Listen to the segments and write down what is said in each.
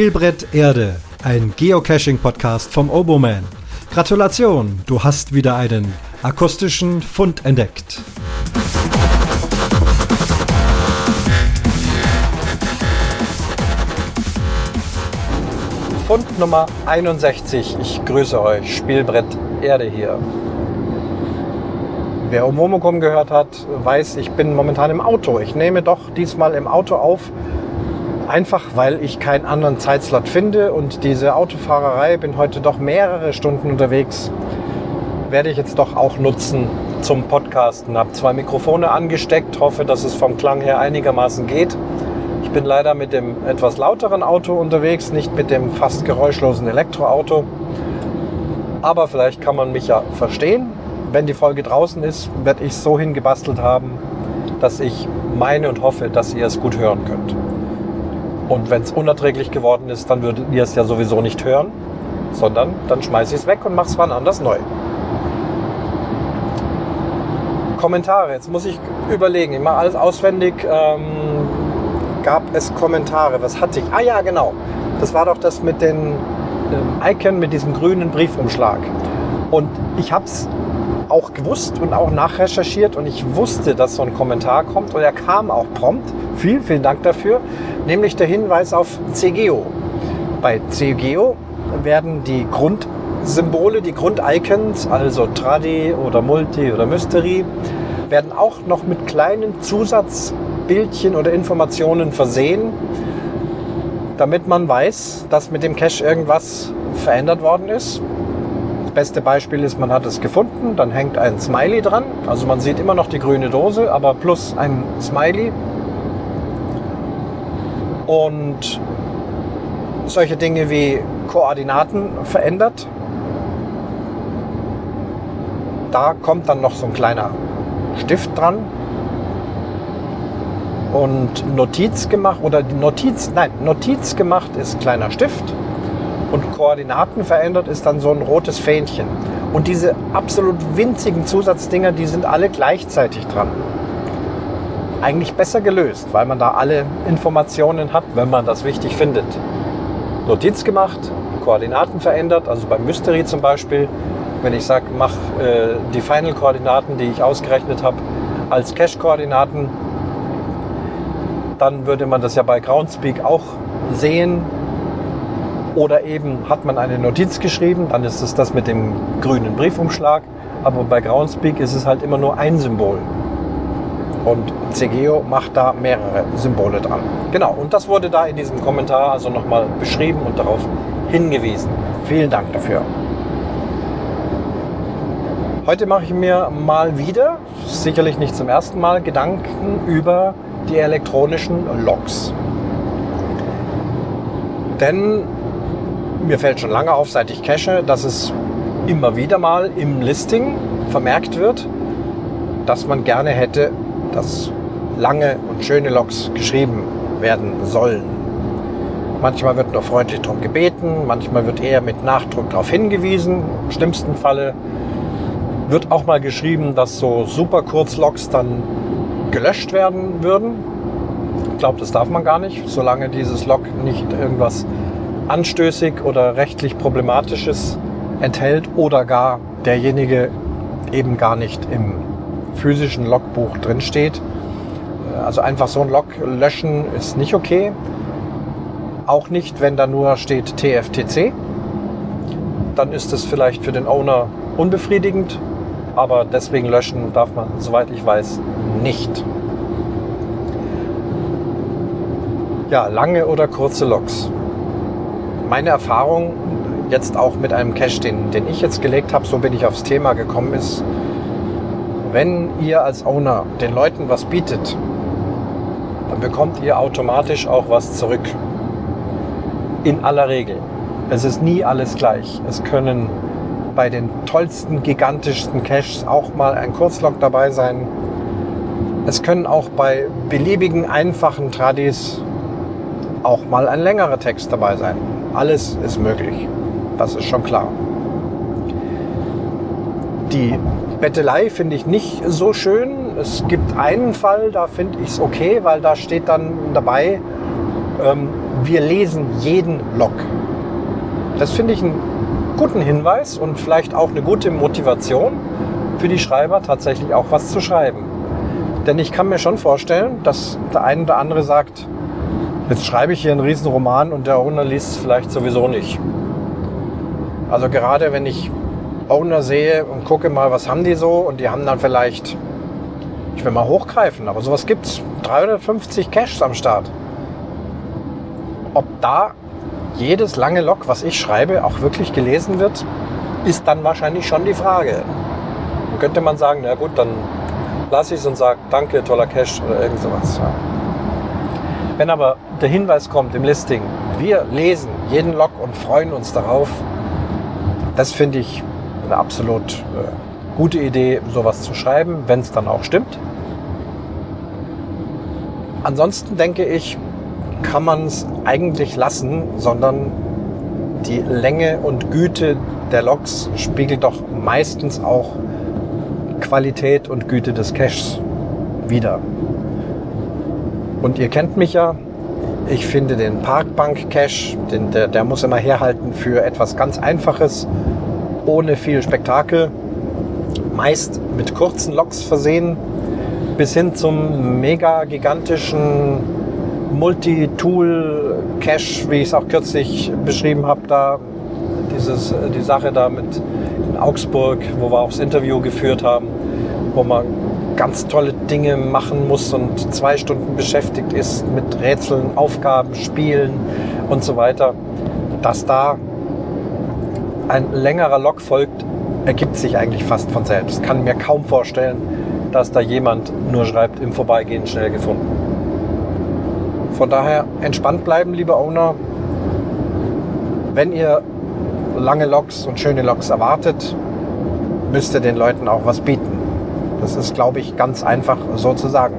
Spielbrett Erde, ein Geocaching-Podcast vom Oboman. Gratulation, du hast wieder einen akustischen Fund entdeckt. Fund Nummer 61. Ich grüße euch. Spielbrett Erde hier. Wer Omomokum gehört hat, weiß, ich bin momentan im Auto. Ich nehme doch diesmal im Auto auf, einfach weil ich keinen anderen Zeitslot finde und diese Autofahrerei, bin heute doch mehrere Stunden unterwegs, werde ich jetzt doch auch nutzen zum Podcasten. Habe zwei Mikrofone angesteckt, hoffe, dass es vom Klang her einigermaßen geht. Ich bin leider mit dem etwas lauteren Auto unterwegs, nicht mit dem fast geräuschlosen Elektroauto. Aber vielleicht kann man mich ja verstehen. Wenn die Folge draußen ist, werde ich es so hingebastelt haben, dass ich meine und hoffe, dass ihr es gut hören könnt. Und wenn es unerträglich geworden ist, dann würdet ihr es ja sowieso nicht hören, sondern dann schmeiße ich es weg und mache es wann anders neu. Kommentare, jetzt muss ich überlegen, immer alles auswendig. Ähm, gab es Kommentare? Was hatte ich? Ah ja, genau. Das war doch das mit den ähm, Icon, mit diesem grünen Briefumschlag. Und ich habe es auch gewusst und auch nachrecherchiert und ich wusste, dass so ein Kommentar kommt und er kam auch prompt. Vielen, vielen Dank dafür. Nämlich der Hinweis auf CGO. Bei CGO werden die Grundsymbole, die Grundicons, also Tradi oder Multi oder Mystery, werden auch noch mit kleinen Zusatzbildchen oder Informationen versehen, damit man weiß, dass mit dem Cache irgendwas verändert worden ist das beste Beispiel ist, man hat es gefunden, dann hängt ein Smiley dran. Also man sieht immer noch die grüne Dose, aber plus ein Smiley. Und solche Dinge wie Koordinaten verändert. Da kommt dann noch so ein kleiner Stift dran und Notiz gemacht oder Notiz, nein, Notiz gemacht ist kleiner Stift und Koordinaten verändert, ist dann so ein rotes Fähnchen. Und diese absolut winzigen Zusatzdinger, die sind alle gleichzeitig dran. Eigentlich besser gelöst, weil man da alle Informationen hat, wenn man das wichtig findet. Notiz gemacht, Koordinaten verändert, also beim Mystery zum Beispiel, wenn ich sage, mach äh, die Final-Koordinaten, die ich ausgerechnet habe, als Cache-Koordinaten, dann würde man das ja bei Groundspeak auch sehen, oder eben hat man eine Notiz geschrieben, dann ist es das mit dem grünen Briefumschlag. Aber bei Groundspeak ist es halt immer nur ein Symbol. Und CGO macht da mehrere Symbole dran. Genau, und das wurde da in diesem Kommentar also nochmal beschrieben und darauf hingewiesen. Vielen Dank dafür. Heute mache ich mir mal wieder, sicherlich nicht zum ersten Mal, Gedanken über die elektronischen Logs. Denn mir fällt schon lange auf, seit ich cache, dass es immer wieder mal im Listing vermerkt wird, dass man gerne hätte, dass lange und schöne Logs geschrieben werden sollen. Manchmal wird nur freundlich darum gebeten, manchmal wird eher mit Nachdruck darauf hingewiesen. Im schlimmsten Falle wird auch mal geschrieben, dass so super Kurzlogs dann gelöscht werden würden. Ich glaube, das darf man gar nicht, solange dieses Log nicht irgendwas anstößig oder rechtlich problematisches enthält oder gar derjenige eben gar nicht im physischen Logbuch drinsteht. Also einfach so ein Log löschen ist nicht okay. Auch nicht, wenn da nur steht TFTC. Dann ist es vielleicht für den Owner unbefriedigend, aber deswegen löschen darf man, soweit ich weiß, nicht. Ja, lange oder kurze Logs meine Erfahrung jetzt auch mit einem Cache, den, den ich jetzt gelegt habe, so bin ich aufs Thema gekommen, ist, wenn ihr als Owner den Leuten was bietet, dann bekommt ihr automatisch auch was zurück. In aller Regel. Es ist nie alles gleich. Es können bei den tollsten, gigantischsten Caches auch mal ein Kurzlog dabei sein. Es können auch bei beliebigen, einfachen Tradis auch mal ein längerer Text dabei sein. Alles ist möglich. Das ist schon klar. Die Bettelei finde ich nicht so schön. Es gibt einen Fall, da finde ich es okay, weil da steht dann dabei, ähm, wir lesen jeden Log. Das finde ich einen guten Hinweis und vielleicht auch eine gute Motivation für die Schreiber, tatsächlich auch was zu schreiben. Denn ich kann mir schon vorstellen, dass der eine oder andere sagt, jetzt schreibe ich hier einen Riesenroman und der Owner liest es vielleicht sowieso nicht. Also gerade wenn ich Owner sehe und gucke mal, was haben die so und die haben dann vielleicht, ich will mal hochgreifen, aber sowas gibt es, 350 Caches am Start. Ob da jedes lange Log, was ich schreibe, auch wirklich gelesen wird, ist dann wahrscheinlich schon die Frage. Dann könnte man sagen, na gut, dann lasse ich es und sage, danke, toller Cache oder irgend sowas. Ja. Wenn aber der Hinweis kommt im Listing, wir lesen jeden Log und freuen uns darauf, das finde ich eine absolut äh, gute Idee, sowas zu schreiben, wenn es dann auch stimmt. Ansonsten denke ich, kann man es eigentlich lassen, sondern die Länge und Güte der Loks spiegelt doch meistens auch Qualität und Güte des Caches wider. Und ihr kennt mich ja, ich finde den Parkbank-Cache, der, der muss immer herhalten für etwas ganz Einfaches, ohne viel Spektakel, meist mit kurzen Loks versehen, bis hin zum mega gigantischen Multi-Tool-Cache, wie ich es auch kürzlich beschrieben habe, da dieses, die Sache da mit in Augsburg, wo wir auch das Interview geführt haben, wo man ganz tolle Dinge machen muss und zwei Stunden beschäftigt ist mit Rätseln, Aufgaben, Spielen und so weiter, dass da ein längerer Log folgt, ergibt sich eigentlich fast von selbst. Kann mir kaum vorstellen, dass da jemand nur schreibt, im Vorbeigehen schnell gefunden. Von daher entspannt bleiben, liebe Owner. Wenn ihr lange Loks und schöne Loks erwartet, müsst ihr den Leuten auch was bieten. Das ist, glaube ich, ganz einfach so zu sagen.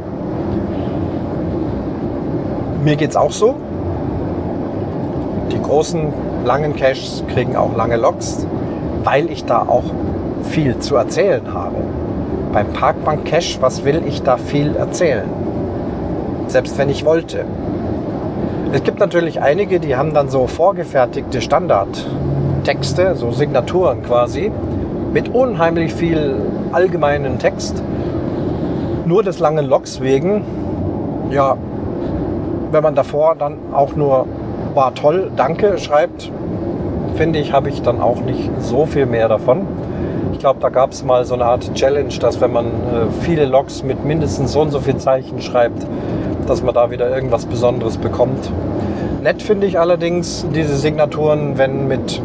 Mir geht es auch so. Die großen, langen Caches kriegen auch lange Loks, weil ich da auch viel zu erzählen habe. Beim Parkbank Cache, was will ich da viel erzählen? Selbst wenn ich wollte. Es gibt natürlich einige, die haben dann so vorgefertigte Standardtexte, so Signaturen quasi, mit unheimlich viel allgemeinen Text. Nur des langen Loks wegen, ja, wenn man davor dann auch nur war toll, danke schreibt, finde ich, habe ich dann auch nicht so viel mehr davon. Ich glaube, da gab es mal so eine Art Challenge, dass wenn man äh, viele Logs mit mindestens so und so viel Zeichen schreibt, dass man da wieder irgendwas Besonderes bekommt. Nett finde ich allerdings diese Signaturen, wenn mit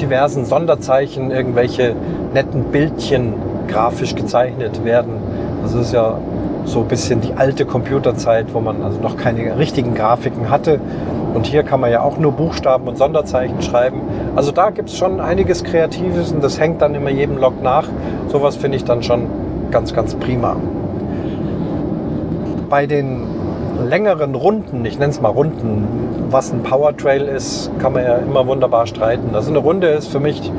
diversen Sonderzeichen irgendwelche netten Bildchen grafisch gezeichnet werden. Das ist ja so ein bisschen die alte Computerzeit, wo man also noch keine richtigen Grafiken hatte. Und hier kann man ja auch nur Buchstaben und Sonderzeichen schreiben. Also da gibt es schon einiges Kreatives und das hängt dann immer jedem Log nach. Sowas finde ich dann schon ganz, ganz prima. Bei den längeren Runden, ich nenne es mal Runden, was ein Powertrail ist, kann man ja immer wunderbar streiten. Also eine Runde ist für mich,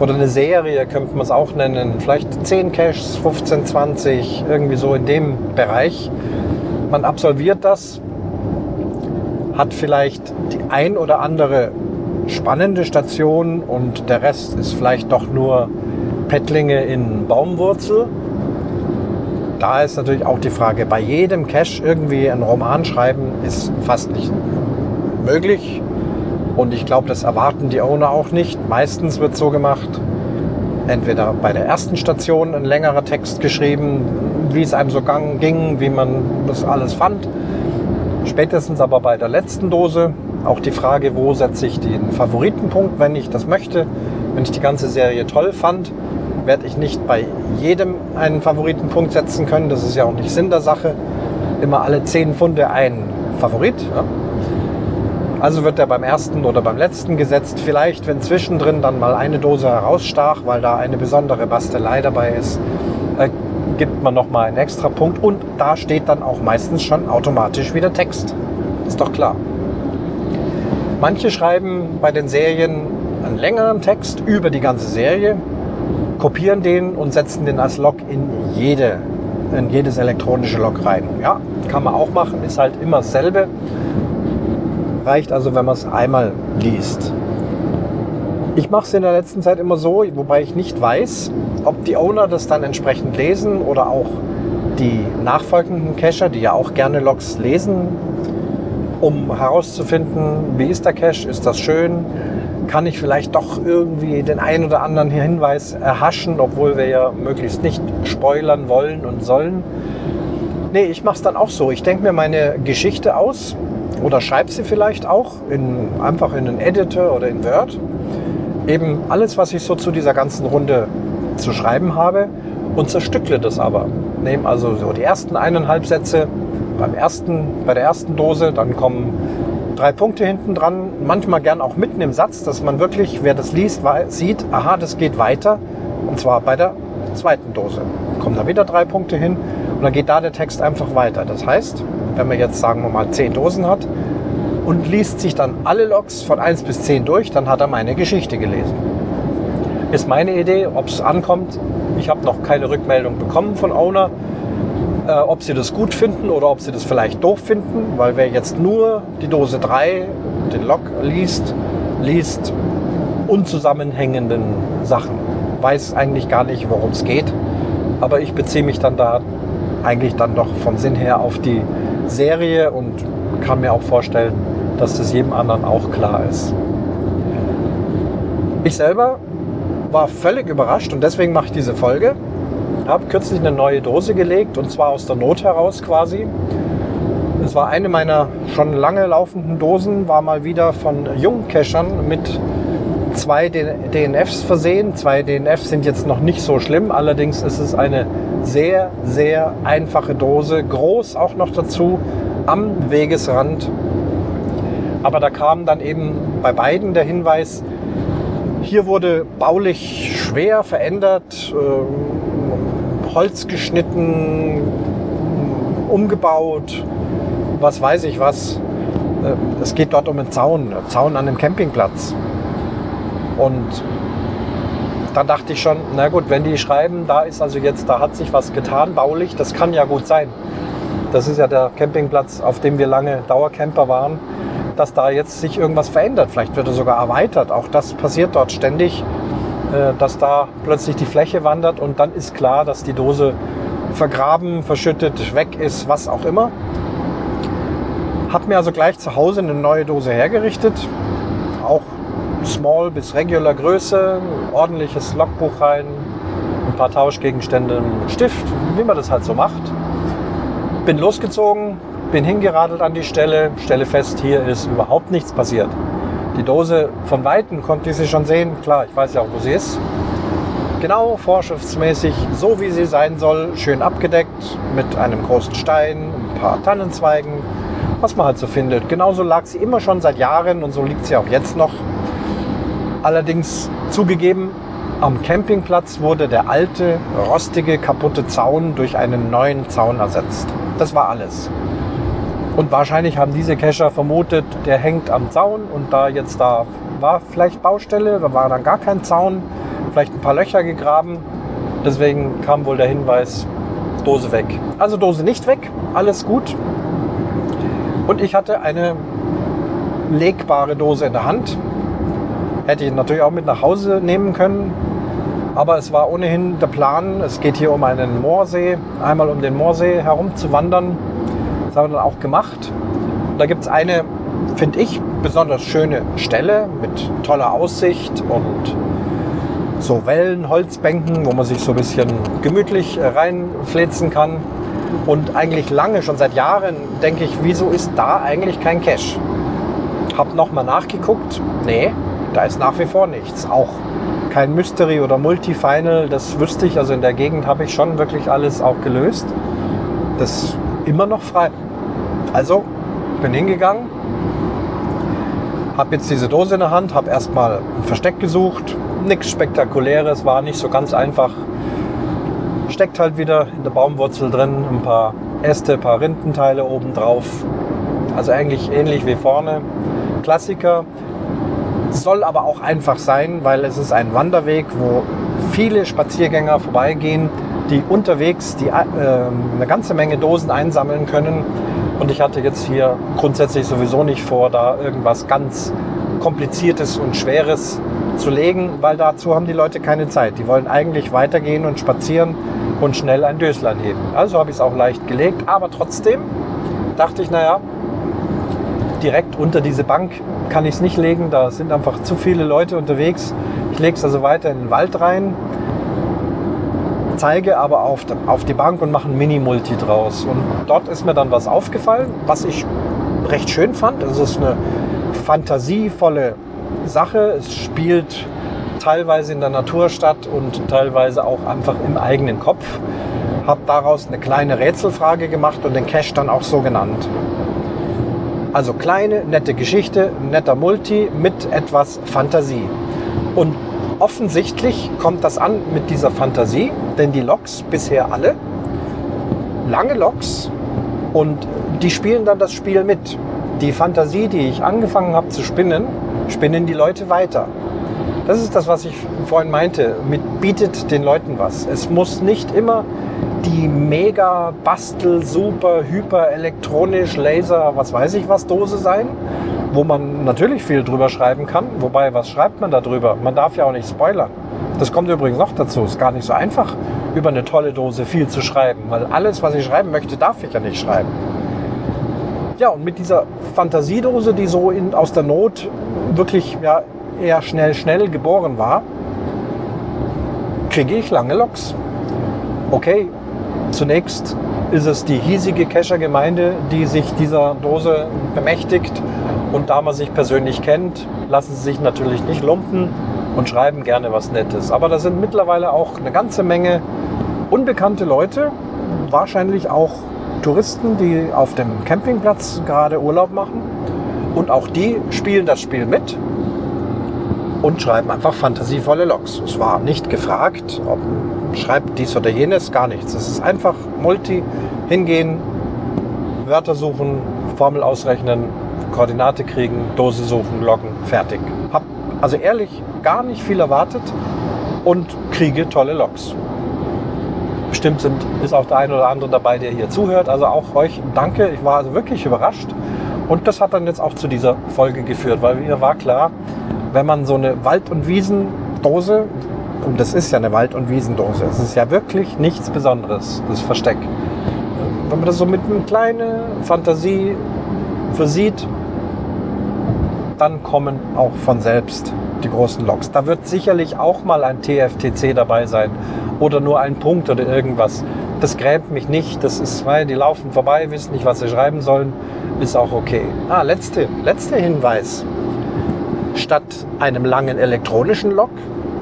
oder eine Serie könnte man es auch nennen, vielleicht 10 Caches, 15, 20, irgendwie so in dem Bereich. Man absolviert das, hat vielleicht die ein oder andere spannende Station und der Rest ist vielleicht doch nur Pettlinge in Baumwurzel da ist natürlich auch die Frage, bei jedem Cache irgendwie einen Roman schreiben, ist fast nicht möglich. Und ich glaube, das erwarten die Owner auch nicht. Meistens wird so gemacht, entweder bei der ersten Station ein längerer Text geschrieben, wie es einem so ging, wie man das alles fand. Spätestens aber bei der letzten Dose auch die Frage, wo setze ich den Favoritenpunkt, wenn ich das möchte, wenn ich die ganze Serie toll fand werde ich nicht bei jedem einen Favoritenpunkt setzen können. Das ist ja auch nicht Sinn der Sache. Immer alle 10 Funde ein Favorit. Ja. Also wird er beim ersten oder beim letzten gesetzt. Vielleicht, wenn zwischendrin dann mal eine Dose herausstach, weil da eine besondere Bastelei dabei ist, äh, gibt man nochmal einen extra Punkt. Und da steht dann auch meistens schon automatisch wieder Text. Ist doch klar. Manche schreiben bei den Serien einen längeren Text über die ganze Serie kopieren den und setzen den als Log in jede in jedes elektronische Log rein. Ja, kann man auch machen, ist halt immer dasselbe. Reicht also, wenn man es einmal liest. Ich mache es in der letzten Zeit immer so, wobei ich nicht weiß, ob die Owner das dann entsprechend lesen oder auch die nachfolgenden Cacher, die ja auch gerne Logs lesen, um herauszufinden, wie ist der Cache, ist das schön, kann ich vielleicht doch irgendwie den einen oder anderen Hinweis erhaschen, obwohl wir ja möglichst nicht spoilern wollen und sollen. Nee, ich mache es dann auch so. Ich denke mir meine Geschichte aus oder schreibe sie vielleicht auch in, einfach in einen Editor oder in Word. Eben alles, was ich so zu dieser ganzen Runde zu schreiben habe und zerstückle das aber. Nehme also so die ersten eineinhalb Sätze beim ersten, bei der ersten Dose, dann kommen drei Punkte hinten dran, manchmal gern auch mitten im Satz, dass man wirklich, wer das liest, sieht, aha, das geht weiter. Und zwar bei der zweiten Dose. Kommen da wieder drei Punkte hin und dann geht da der Text einfach weiter. Das heißt, wenn man jetzt sagen wir mal zehn Dosen hat und liest sich dann alle Logs von 1 bis 10 durch, dann hat er meine Geschichte gelesen. Ist meine Idee, ob es ankommt. Ich habe noch keine Rückmeldung bekommen von Owner äh, ob sie das gut finden oder ob sie das vielleicht doof finden, weil wer jetzt nur die Dose 3, den Log liest, liest unzusammenhängenden Sachen, weiß eigentlich gar nicht, worum es geht. Aber ich beziehe mich dann da eigentlich dann doch vom Sinn her auf die Serie und kann mir auch vorstellen, dass das jedem anderen auch klar ist. Ich selber war völlig überrascht und deswegen mache ich diese Folge habe kürzlich eine neue Dose gelegt und zwar aus der Not heraus quasi. Es war eine meiner schon lange laufenden Dosen, war mal wieder von Jungcachern mit zwei DNFs versehen. Zwei DNFs sind jetzt noch nicht so schlimm, allerdings ist es eine sehr, sehr einfache Dose, groß auch noch dazu, am Wegesrand. Aber da kam dann eben bei beiden der Hinweis, hier wurde baulich schwer verändert, Holz geschnitten, umgebaut, was weiß ich was. Äh, es geht dort um einen Zaun, einen Zaun an einem Campingplatz. Und dann dachte ich schon, na gut, wenn die schreiben, da ist also jetzt, da hat sich was getan, baulich, das kann ja gut sein. Das ist ja der Campingplatz, auf dem wir lange Dauercamper waren, dass da jetzt sich irgendwas verändert. Vielleicht wird er sogar erweitert. Auch das passiert dort ständig. Äh, dass da plötzlich die Fläche wandert und dann ist klar, dass die Dose vergraben, verschüttet, weg ist, was auch immer. Hab mir also gleich zu Hause eine neue Dose hergerichtet, auch Small bis Regular Größe, ordentliches Logbuch rein, ein paar Tauschgegenstände, einen Stift, wie man das halt so macht. Bin losgezogen, bin hingeradelt an die Stelle, stelle fest, hier ist überhaupt nichts passiert. Die Dose von Weitem konnte ich sie schon sehen. Klar, ich weiß ja auch, wo sie ist. Genau vorschriftsmäßig, so wie sie sein soll, schön abgedeckt mit einem großen Stein, ein paar Tannenzweigen, was man halt so findet. Genauso lag sie immer schon seit Jahren und so liegt sie auch jetzt noch. Allerdings zugegeben, am Campingplatz wurde der alte, rostige, kaputte Zaun durch einen neuen Zaun ersetzt. Das war alles. Und wahrscheinlich haben diese Cacher vermutet, der hängt am Zaun und da jetzt da war vielleicht Baustelle, da war dann gar kein Zaun, vielleicht ein paar Löcher gegraben. Deswegen kam wohl der Hinweis, Dose weg. Also Dose nicht weg, alles gut. Und ich hatte eine legbare Dose in der Hand. Hätte ich natürlich auch mit nach Hause nehmen können. Aber es war ohnehin der Plan, es geht hier um einen Moorsee, einmal um den Moorsee herum zu wandern das haben wir dann auch gemacht. Da gibt es eine, finde ich, besonders schöne Stelle mit toller Aussicht und so Wellenholzbänken, wo man sich so ein bisschen gemütlich reinflitzen kann. Und eigentlich lange, schon seit Jahren, denke ich, wieso ist da eigentlich kein Cache? Hab nochmal nachgeguckt. Nee, da ist nach wie vor nichts. Auch kein Mystery oder Multi-Final, das wüsste ich. Also in der Gegend habe ich schon wirklich alles auch gelöst. Das immer noch frei. Also bin hingegangen, habe jetzt diese Dose in der Hand, habe erstmal ein Versteck gesucht. Nichts Spektakuläres, war nicht so ganz einfach. Steckt halt wieder in der Baumwurzel drin, ein paar Äste, ein paar Rindenteile oben drauf. Also eigentlich ähnlich wie vorne. Klassiker. Soll aber auch einfach sein, weil es ist ein Wanderweg, wo viele Spaziergänger vorbeigehen die unterwegs die, äh, eine ganze Menge Dosen einsammeln können. Und ich hatte jetzt hier grundsätzlich sowieso nicht vor, da irgendwas ganz Kompliziertes und Schweres zu legen, weil dazu haben die Leute keine Zeit. Die wollen eigentlich weitergehen und spazieren und schnell ein Döslein heben. Also habe ich es auch leicht gelegt, aber trotzdem dachte ich, naja, direkt unter diese Bank kann ich es nicht legen, da sind einfach zu viele Leute unterwegs. Ich lege es also weiter in den Wald rein, zeige aber auf, auf die Bank und mache ein Mini-Multi draus. Und dort ist mir dann was aufgefallen, was ich recht schön fand. Es ist eine fantasievolle Sache. Es spielt teilweise in der Natur statt und teilweise auch einfach im eigenen Kopf. Habe daraus eine kleine Rätselfrage gemacht und den Cache dann auch so genannt. Also kleine, nette Geschichte, netter Multi mit etwas Fantasie. Und offensichtlich kommt das an mit dieser Fantasie, denn die Loks bisher alle, lange Loks und die spielen dann das Spiel mit. Die Fantasie, die ich angefangen habe zu spinnen, spinnen die Leute weiter. Das ist das, was ich vorhin meinte, mit bietet den Leuten was. Es muss nicht immer die mega Bastel, super, hyper, elektronisch, Laser, was weiß ich was Dose sein, wo man natürlich viel drüber schreiben kann. Wobei, was schreibt man da drüber? Man darf ja auch nicht spoilern. Das kommt übrigens noch dazu. Es ist gar nicht so einfach, über eine tolle Dose viel zu schreiben, weil alles, was ich schreiben möchte, darf ich ja nicht schreiben. Ja, und mit dieser Fantasiedose, die so in, aus der Not wirklich ja, eher schnell, schnell geboren war, kriege ich lange Loks. Okay, zunächst ist es die hiesige Kescher-Gemeinde, die sich dieser Dose bemächtigt. Und da man sich persönlich kennt, lassen sie sich natürlich nicht lumpen und schreiben gerne was Nettes. Aber da sind mittlerweile auch eine ganze Menge unbekannte Leute, wahrscheinlich auch Touristen, die auf dem Campingplatz gerade Urlaub machen. Und auch die spielen das Spiel mit und schreiben einfach fantasievolle Logs. Es war nicht gefragt, ob schreibt dies oder jenes, gar nichts. Es ist einfach Multi, hingehen, Wörter suchen, Formel ausrechnen, Koordinate kriegen, Dose suchen, loggen, fertig. Hab also ehrlich gar nicht viel erwartet und kriege tolle Logs. Bestimmt sind, ist auch der ein oder andere dabei, der hier zuhört. Also auch euch danke. Ich war also wirklich überrascht. Und das hat dann jetzt auch zu dieser Folge geführt, weil mir war klar, wenn man so eine Wald- und Wiesendose, und das ist ja eine Wald- und Wiesendose, es ist ja wirklich nichts Besonderes, das Versteck. Wenn man das so mit einer kleinen Fantasie versieht, dann kommen auch von selbst die großen Loks. Da wird sicherlich auch mal ein TFTC dabei sein oder nur ein Punkt oder irgendwas. Das grämt mich nicht. Das ist, weil die laufen vorbei, wissen nicht, was sie schreiben sollen, ist auch okay. Ah, letzte, letzter Hinweis. Statt einem langen elektronischen Log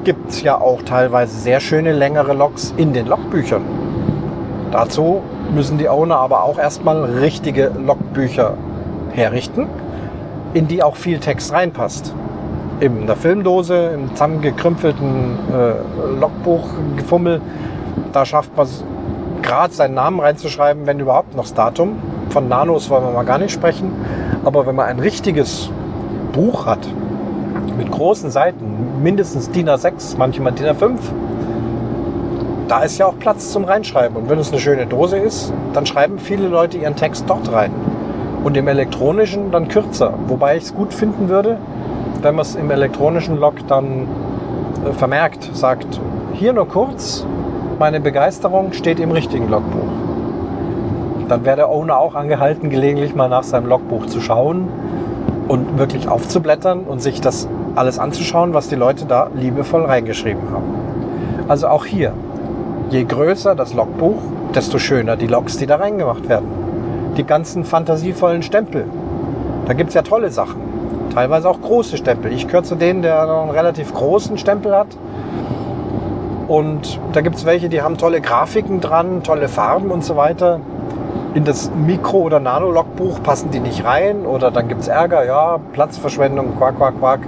gibt es ja auch teilweise sehr schöne längere Logs in den Logbüchern. Dazu müssen die Owner aber auch erstmal richtige Logbücher herrichten, in die auch viel Text reinpasst. In der Filmdose, im zusammengekrümpelten äh, Logbuchgefummel, da schafft man es gerade seinen Namen reinzuschreiben, wenn überhaupt noch das Datum. Von Nanos wollen wir mal gar nicht sprechen. Aber wenn man ein richtiges Buch hat, mit großen Seiten, mindestens DIN A6, manchmal DIN A5. Da ist ja auch Platz zum Reinschreiben. Und wenn es eine schöne Dose ist, dann schreiben viele Leute ihren Text dort rein. Und im elektronischen dann kürzer. Wobei ich es gut finden würde, wenn man es im elektronischen Log dann äh, vermerkt, sagt, hier nur kurz, meine Begeisterung steht im richtigen Logbuch. Dann wäre der Owner auch angehalten, gelegentlich mal nach seinem Logbuch zu schauen und wirklich aufzublättern und sich das alles anzuschauen, was die Leute da liebevoll reingeschrieben haben. Also auch hier, je größer das Logbuch, desto schöner die Logs, die da reingemacht werden. Die ganzen fantasievollen Stempel. Da gibt es ja tolle Sachen. Teilweise auch große Stempel. Ich gehöre zu denen, der noch einen relativ großen Stempel hat. Und da gibt es welche, die haben tolle Grafiken dran, tolle Farben und so weiter. In das Mikro- oder Nano-Logbuch passen die nicht rein oder dann gibt es Ärger, ja, Platzverschwendung, quack, quack, quack.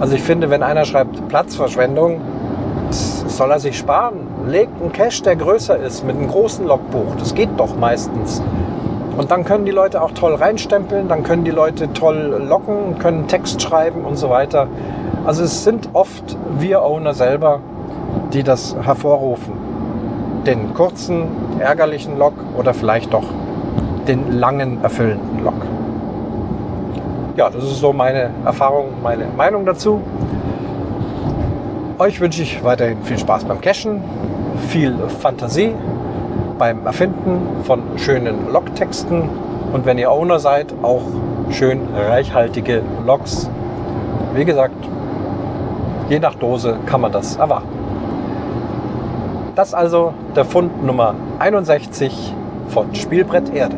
Also ich finde, wenn einer schreibt Platzverschwendung, soll er sich sparen. Legt einen Cache, der größer ist, mit einem großen Logbuch. Das geht doch meistens. Und dann können die Leute auch toll reinstempeln, dann können die Leute toll locken, können Text schreiben und so weiter. Also es sind oft wir Owner selber, die das hervorrufen. den kurzen, ärgerlichen Lok oder vielleicht doch den langen, erfüllenden Lok. Ja, das ist so meine Erfahrung, meine Meinung dazu. Euch wünsche ich weiterhin viel Spaß beim Cashen, viel Fantasie beim Erfinden von schönen Logtexten und wenn ihr Owner seid, auch schön reichhaltige Logs. Wie gesagt, je nach Dose kann man das erwarten. Das also der Fund Nummer 61 von Spielbrett Erde.